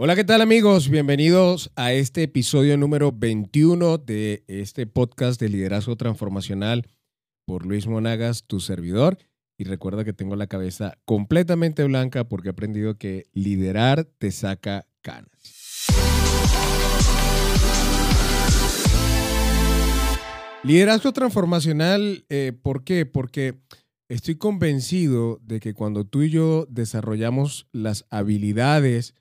Hola, ¿qué tal amigos? Bienvenidos a este episodio número 21 de este podcast de liderazgo transformacional por Luis Monagas, tu servidor. Y recuerda que tengo la cabeza completamente blanca porque he aprendido que liderar te saca canas. Liderazgo transformacional, eh, ¿por qué? Porque estoy convencido de que cuando tú y yo desarrollamos las habilidades,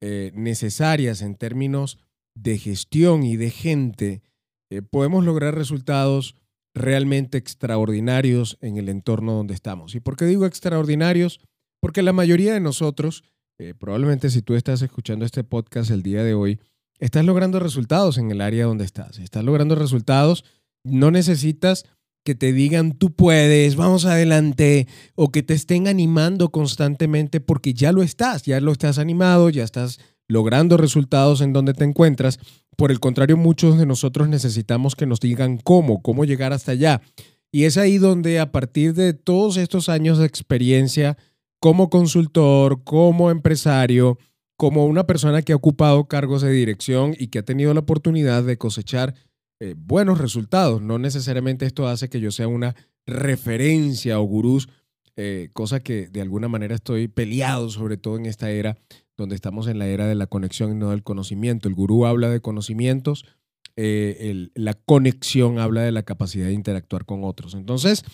eh, necesarias en términos de gestión y de gente, eh, podemos lograr resultados realmente extraordinarios en el entorno donde estamos. ¿Y por qué digo extraordinarios? Porque la mayoría de nosotros, eh, probablemente si tú estás escuchando este podcast el día de hoy, estás logrando resultados en el área donde estás. Estás logrando resultados, no necesitas que te digan tú puedes, vamos adelante, o que te estén animando constantemente porque ya lo estás, ya lo estás animado, ya estás logrando resultados en donde te encuentras. Por el contrario, muchos de nosotros necesitamos que nos digan cómo, cómo llegar hasta allá. Y es ahí donde a partir de todos estos años de experiencia como consultor, como empresario, como una persona que ha ocupado cargos de dirección y que ha tenido la oportunidad de cosechar eh, buenos resultados. No necesariamente esto hace que yo sea una referencia o gurús, eh, cosa que de alguna manera estoy peleado, sobre todo en esta era donde estamos en la era de la conexión y no del conocimiento. El gurú habla de conocimientos, eh, la conexión habla de la capacidad de interactuar con otros. Entonces,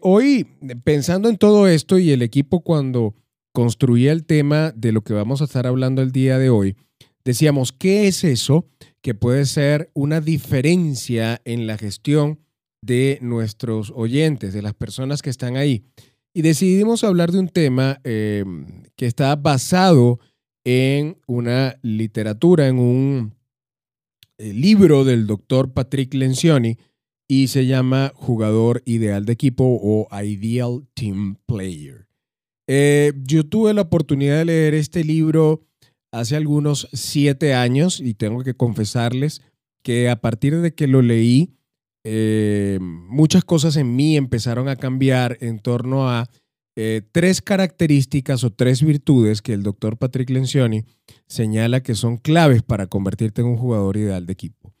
hoy, pensando en todo esto y el equipo cuando construía el tema de lo que vamos a estar hablando el día de hoy, decíamos, ¿qué es eso? que puede ser una diferencia en la gestión de nuestros oyentes, de las personas que están ahí. Y decidimos hablar de un tema eh, que está basado en una literatura, en un eh, libro del doctor Patrick Lencioni y se llama Jugador Ideal de Equipo o Ideal Team Player. Eh, yo tuve la oportunidad de leer este libro hace algunos siete años y tengo que confesarles que a partir de que lo leí, eh, muchas cosas en mí empezaron a cambiar en torno a eh, tres características o tres virtudes que el doctor Patrick Lencioni señala que son claves para convertirte en un jugador ideal de equipo.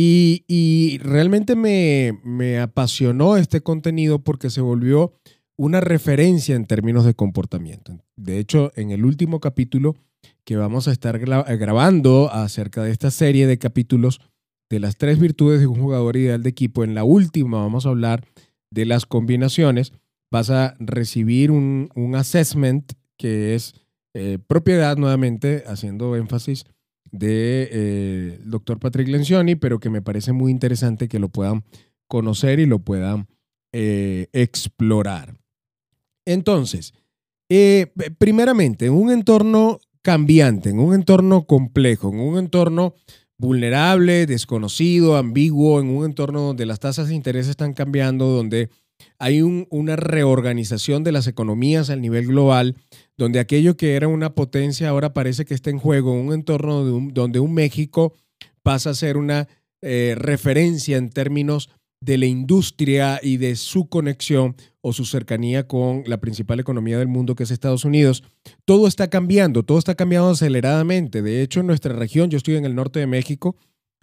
Y, realmente me, me apasionó este contenido porque se volvió una referencia en términos de comportamiento. De hecho, en el último capítulo que vamos a estar eh, grabando acerca de esta serie de capítulos de las tres virtudes de un jugador ideal de equipo. En la última vamos a hablar de las combinaciones. Vas a recibir un, assessment que es eh, propiedad nuevamente, haciendo énfasis de eh, doctor Patrick Lencioni, pero que me parece muy interesante que lo puedan conocer y lo puedan explorar. Entonces, primeramente, en un entorno en un entorno complejo, en un entorno vulnerable, desconocido, ambiguo, en un entorno donde las tasas de interés están cambiando, donde hay una reorganización de las economías a nivel global, donde aquello que era una potencia ahora parece que está en juego, en un entorno donde un México pasa a ser una eh, referencia en términos de la industria y de su conexión o su cercanía con la principal economía del mundo que es Estados Unidos, todo está cambiando, todo está cambiando aceleradamente. De hecho, en nuestra región, yo estoy en el norte de México,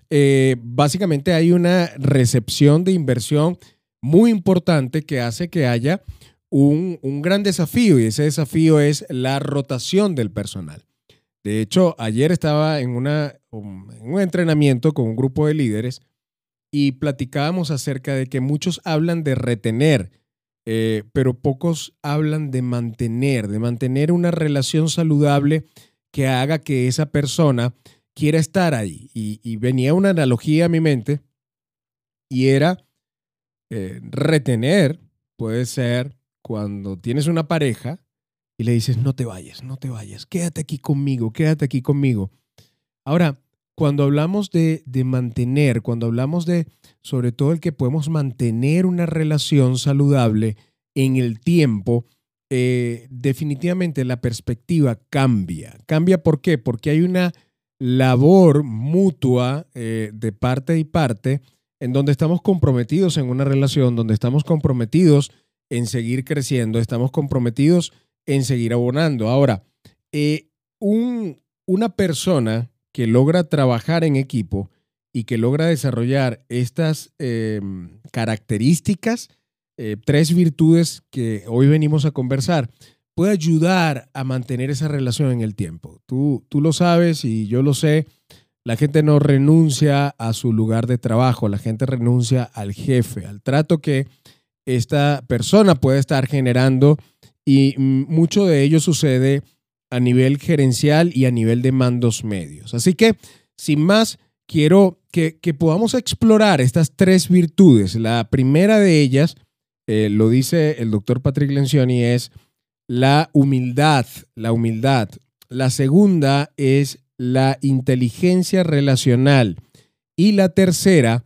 eh, básicamente hay una recepción de inversión muy importante que hace que haya un, un gran desafío y ese desafío es la rotación del personal. De hecho, ayer estaba en, una, en un entrenamiento con un grupo de líderes y platicábamos acerca de que muchos hablan de retener, eh, pero pocos hablan de mantener, de mantener una relación saludable que haga que esa persona quiera estar ahí. Y, venía una analogía a mi mente y era eh, retener, puede ser cuando tienes una pareja y le dices, no te vayas, no te vayas, quédate aquí conmigo, quédate aquí conmigo. Ahora, cuando hablamos de, mantener, cuando hablamos de, sobre todo el que podemos mantener una relación saludable en el tiempo, eh, definitivamente la perspectiva cambia. ¿Cambia por? Porque hay una labor mutua eh, de parte y parte en donde estamos comprometidos en una relación, donde estamos comprometidos en seguir creciendo, estamos comprometidos en seguir abonando. Ahora, eh, un, una persona que logra trabajar en equipo y que logra desarrollar estas em, características, eh, tres virtudes que hoy venimos a conversar, puede ayudar a mantener esa relación en el tiempo. Tú, tú lo sabes y yo lo sé. La gente no renuncia a su lugar de trabajo, la gente renuncia al jefe, al trato que esta persona puede estar generando y mucho de ello sucede a nivel gerencial y a nivel de mandos medios. Así que, sin más, quiero que, podamos explorar estas tres virtudes. La primera de ellas, eh, lo dice el doctor Patrick Lencioni, es la humildad, la humildad. La segunda es la inteligencia relacional. Y la tercera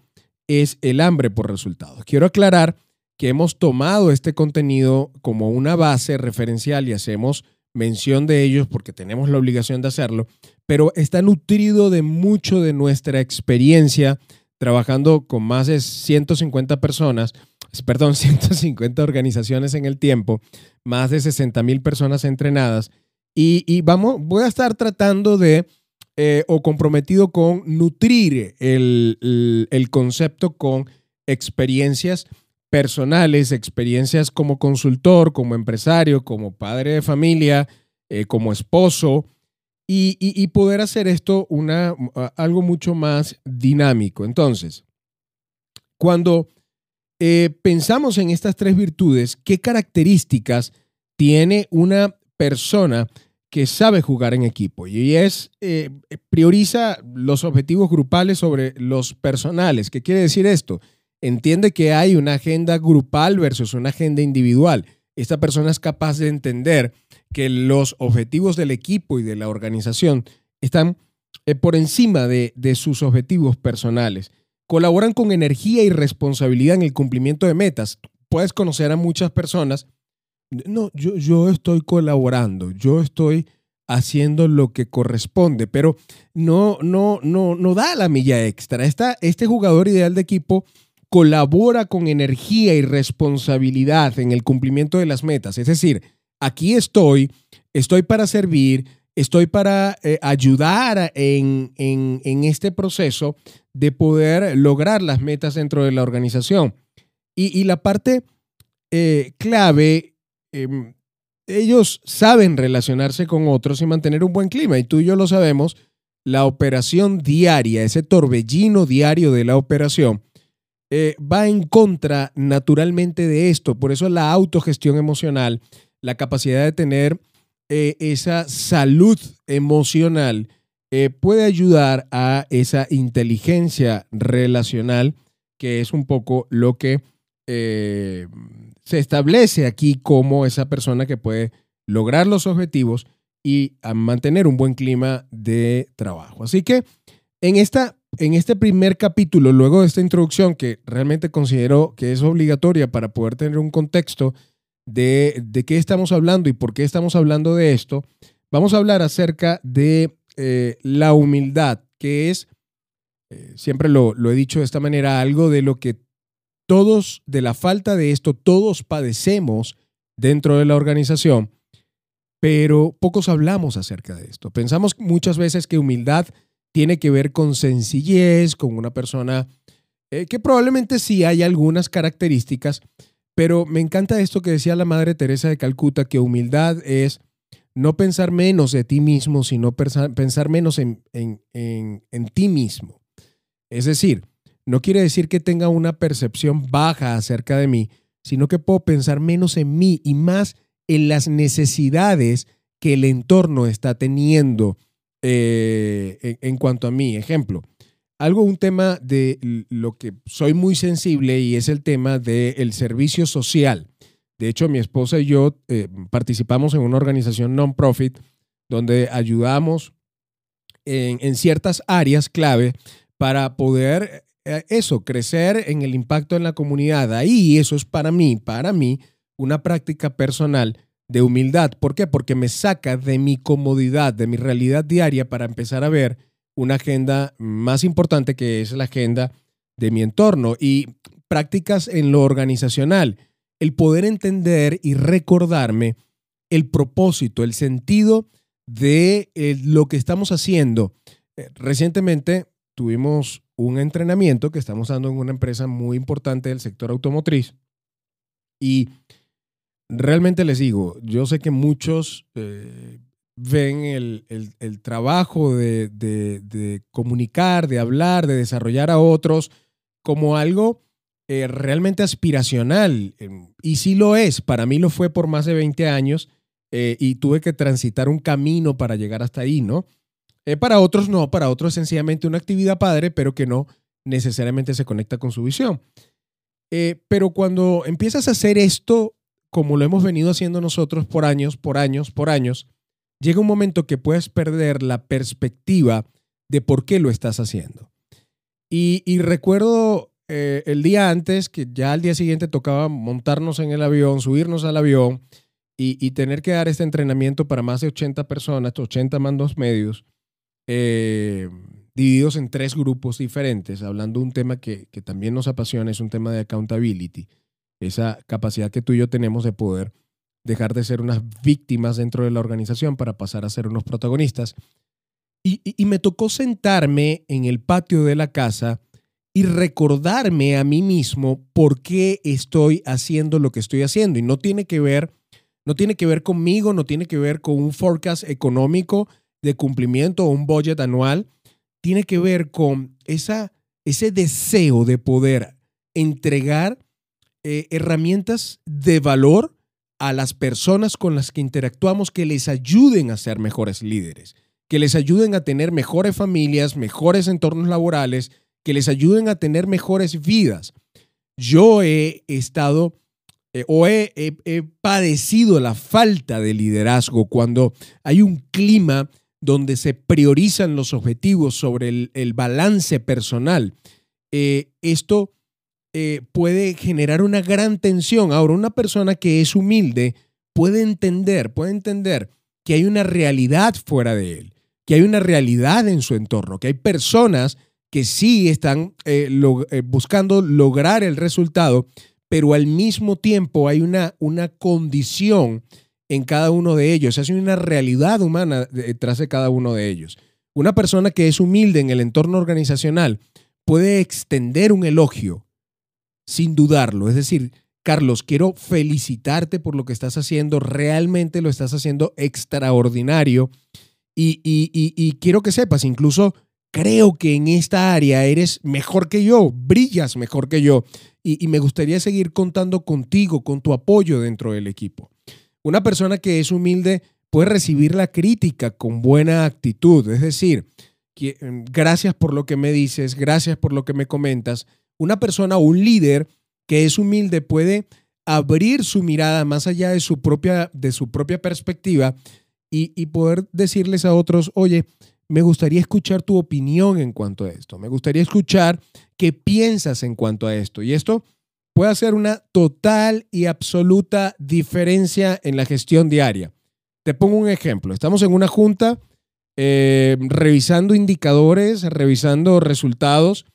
es el hambre por resultados. Quiero aclarar que hemos tomado este contenido como una base referencial y hacemos mención de ellos porque tenemos la obligación de hacerlo, pero está nutrido de mucho de nuestra experiencia trabajando con más de 150 personas, perdón, 150 organizaciones en el tiempo, más de 60 mil personas entrenadas. Y, vamos, voy a estar tratando de eh, o comprometido con nutrir el, el concepto con experiencias personales, experiencias como consultor, como empresario, como padre de familia, eh, como esposo, y, poder hacer esto una, algo mucho más dinámico. Entonces, cuando eh, pensamos en estas tres virtudes, ¿qué características tiene una persona que sabe jugar en equipo? Y es, eh, prioriza los objetivos grupales sobre los personales. ¿Qué quiere decir esto? Entiende que hay una agenda grupal versus una agenda individual. Esta persona es capaz de entender que los objetivos del equipo y de la organización están eh, por encima de, sus objetivos personales. Colaboran con energía y responsabilidad en el cumplimiento de metas. Puedes conocer a muchas personas. No, yo, yo estoy colaborando, yo estoy haciendo lo que corresponde, pero no, no, no, no da la milla extra. este jugador ideal de equipo colabora con energía y responsabilidad en el cumplimiento de las metas. Es decir, aquí estoy, estoy para servir, estoy para eh, ayudar en, este proceso de poder lograr las metas dentro de la organización. Y, la parte eh, clave, em, ellos saben relacionarse con otros y mantener un buen clima. Y tú y yo lo sabemos, la operación diaria, ese torbellino diario de la operación, eh, va en contra naturalmente de esto. Por eso la autogestión emocional, la capacidad de tener eh, esa salud emocional, eh, puede ayudar a esa inteligencia relacional, que es un poco lo que se establece aquí como esa persona que puede lograr los objetivos y mantener un buen clima de trabajo. Así que en esta en este primer capítulo, luego de esta introducción que realmente considero que es obligatoria para poder tener un contexto de, qué estamos hablando y por qué estamos hablando de esto, vamos a hablar acerca de eh, la humildad, que es, eh, siempre lo, lo he dicho de esta manera, algo de lo que todos, de la falta de esto, todos padecemos dentro de la organización, pero pocos hablamos acerca de esto. Pensamos muchas veces que humildad tiene que ver con sencillez, con una persona eh, que probablemente sí hay algunas características, pero me encanta esto que decía la Madre Teresa de Calcuta, que humildad es no pensar menos de ti mismo, sino pensar, menos en, en ti mismo. Es decir, no quiere decir que tenga una percepción baja acerca de mí, sino que puedo pensar menos en mí y más en las necesidades que el entorno está teniendo eh, en, cuanto a mí. Ejemplo, algo, un tema de lo que soy muy sensible y es el tema del servicio social. De hecho, mi esposa y yo eh, participamos en una organización non-profit donde ayudamos en, ciertas áreas clave para poder eh, eso, crecer en el impacto en la comunidad. Ahí eso es para mí, para mí, una práctica personal de humildad. ¿Por qué? Porque me saca de mi comodidad, de mi realidad diaria para empezar a ver una agenda más importante que es la agenda de mi entorno y prácticas en lo organizacional. El poder entender y recordarme el propósito, el sentido de eh, lo que estamos haciendo. Eh, recientemente tuvimos un entrenamiento que estamos dando en una empresa muy importante del sector automotriz y realmente les digo, yo sé que muchos eh, ven el, trabajo de, comunicar, de hablar, de desarrollar a otros como algo realmente aspiracional. Y sí lo es, para mí lo fue por más de 20 años eh, y tuve que transitar un camino para llegar hasta ahí, ¿no? Eh, para otros no, para otros sencillamente una actividad padre, pero que no necesariamente se conecta con su visión. Eh, pero cuando empiezas a hacer esto, como lo hemos venido haciendo nosotros por años, por años, por años, llega un momento que puedes perder la perspectiva de por qué lo estás haciendo. Y, recuerdo el día antes, que ya al día siguiente tocaba montarnos en el avión, subirnos al avión y, tener que dar este entrenamiento para más de 80 personas, 80 mandos medios, eh, divididos en tres grupos diferentes, hablando de un tema que, que también nos apasiona, es un tema de accountability, esa capacidad que tú y yo tenemos de poder dejar de ser unas víctimas dentro de la organización para pasar a ser unos protagonistas. Y, y, me tocó sentarme en el patio de la casa y recordarme a mí mismo por qué estoy haciendo lo que estoy haciendo. Y no tiene que ver no tiene que ver conmigo, no tiene que ver con un forecast económico de cumplimiento o un budget anual. Tiene que ver con esa, ese deseo de poder entregar eh, herramientas de valor a las personas con las que interactuamos que les ayuden a ser mejores líderes, que les ayuden a tener mejores familias, mejores entornos laborales, que les ayuden a tener mejores vidas. Yo he estado eh, o he, padecido la falta de liderazgo cuando hay un clima donde se priorizan los objetivos sobre el, balance personal. Eh, esto eh, puede generar una gran tensión. Ahora, una persona que es humilde puede entender, puede entender que hay una realidad fuera de él, que hay una realidad en su entorno, que hay personas que sí están buscando lograr el resultado, pero al mismo tiempo hay una, una condición en cada uno de ellos, hay una realidad humana detrás de cada uno de ellos. Una persona que es humilde en el entorno organizacional puede extender un elogio sin dudarlo. Es decir, Carlos, quiero felicitarte por lo que estás haciendo, realmente lo estás haciendo extraordinario y, y quiero que sepas, incluso creo que en esta área eres mejor que yo, brillas mejor que yo y, me gustaría seguir contando contigo, con tu apoyo dentro del equipo. Una persona que es humilde puede recibir la crítica con buena actitud, es decir, em, gracias por lo que me dices, gracias por lo que me comentas. Una persona o un líder que es humilde puede abrir su mirada más allá de su propia, de su propia perspectiva y, poder decirles a otros, oye, me gustaría escuchar tu opinión en cuanto a esto. Me gustaría escuchar qué piensas en cuanto a esto. Y esto puede hacer una total y absoluta diferencia en la gestión diaria. Te pongo un ejemplo. Estamos en una junta eh, revisando indicadores, revisando resultados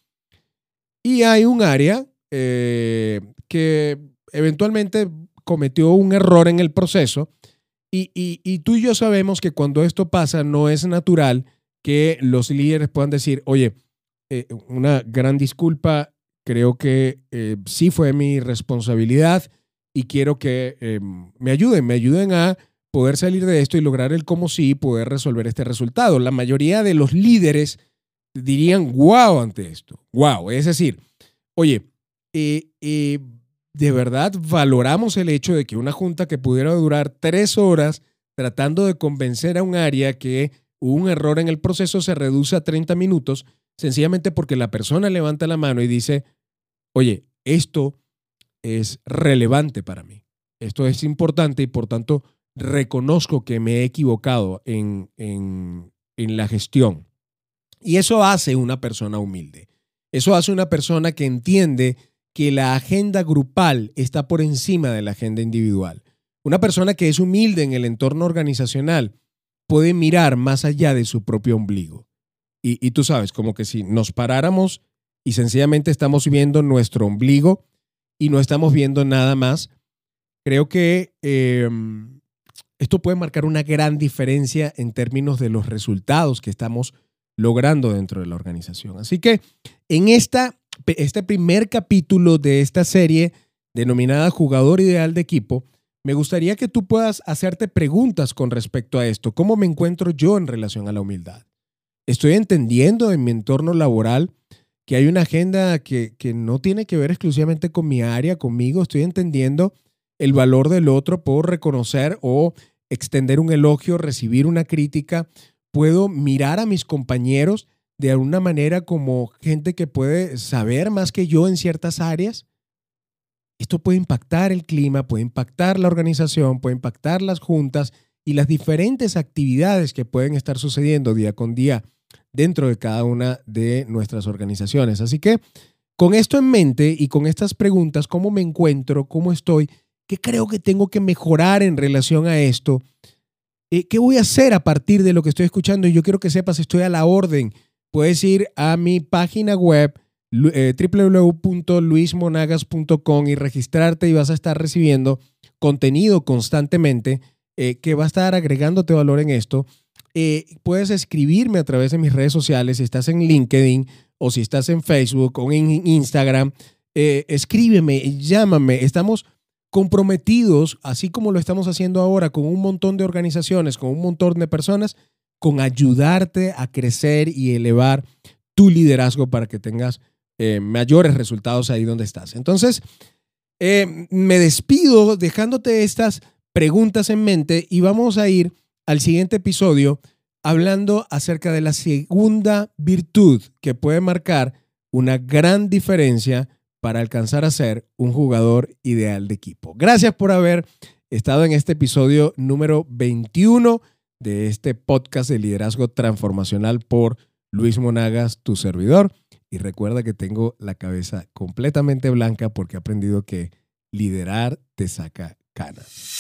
y hay un área eh, que eventualmente cometió un error en el proceso y, tú y yo sabemos que cuando esto pasa no es natural que los líderes puedan decir, oye, eh, una gran disculpa, creo que eh, sí fue mi responsabilidad y quiero que eh, me ayuden, me ayuden a poder salir de esto y lograr el cómo sí poder resolver este resultado. La mayoría de los líderes dirían, wow, ante esto, wow. Es decir, oye, de verdad valoramos el hecho de que una junta que pudiera durar tres horas tratando de convencer a un área que un error en el proceso se reduce a 30 minutos, sencillamente porque la persona levanta la mano y dice, oye, esto es relevante para mí, esto es importante y por tanto reconozco que me he equivocado en, en, en la gestión. Y eso hace una persona humilde. Eso hace una persona que entiende que la agenda grupal está por encima de la agenda individual. Una persona que es humilde en el entorno organizacional puede mirar más allá de su propio ombligo. Y, tú sabes, como que si nos paráramos y sencillamente estamos viendo nuestro ombligo y no estamos viendo nada más, creo que em, esto puede marcar una gran diferencia en términos de los resultados que estamos logrando dentro de la organización. Así que en esta, este primer capítulo de esta serie denominada Jugador Ideal de Equipo, me gustaría que tú puedas hacerte preguntas con respecto a esto. ¿Cómo me encuentro yo en relación a la humildad? Estoy entendiendo en mi entorno laboral que hay una agenda que, que no tiene que ver exclusivamente con mi área, conmigo. Estoy entendiendo el valor del otro, puedo reconocer o extender un elogio, recibir una crítica, puedo mirar a mis compañeros de alguna manera como gente que puede saber más que yo en ciertas áreas. Esto puede impactar el clima, puede impactar la organización, puede impactar las juntas y las diferentes actividades que pueden estar sucediendo día con día dentro de cada una de nuestras organizaciones. Así que con esto en mente y con estas preguntas, ¿cómo me encuentro? ¿Cómo estoy? ¿Qué creo que tengo que mejorar en relación a esto? Eh, ¿Qué voy a hacer a partir de lo que estoy escuchando? Y yo quiero que sepas, estoy a la orden. Puedes ir a mi página web eh, www.luismonagas.com y registrarte y vas a estar recibiendo contenido constantemente eh, que va a estar agregándote valor en esto. puedes escribirme a través de mis redes sociales, si estás en LinkedIn o si estás en Facebook o en Instagram, escríbeme, llámame. Estamos comprometidos, así como lo estamos haciendo ahora con un montón de organizaciones, con un montón de personas, con ayudarte a crecer y elevar tu liderazgo para que tengas eh, mayores resultados ahí donde estás. Entonces, eh, me despido dejándote estas preguntas en mente y vamos a ir al siguiente episodio hablando acerca de la segunda virtud que puede marcar una gran diferencia para alcanzar a ser un jugador ideal de equipo. Gracias por haber estado en este episodio número 21 de este podcast de liderazgo transformacional por Luis Monagas, tu servidor. Y recuerda que tengo la cabeza completamente blanca porque he aprendido que liderar te saca canas.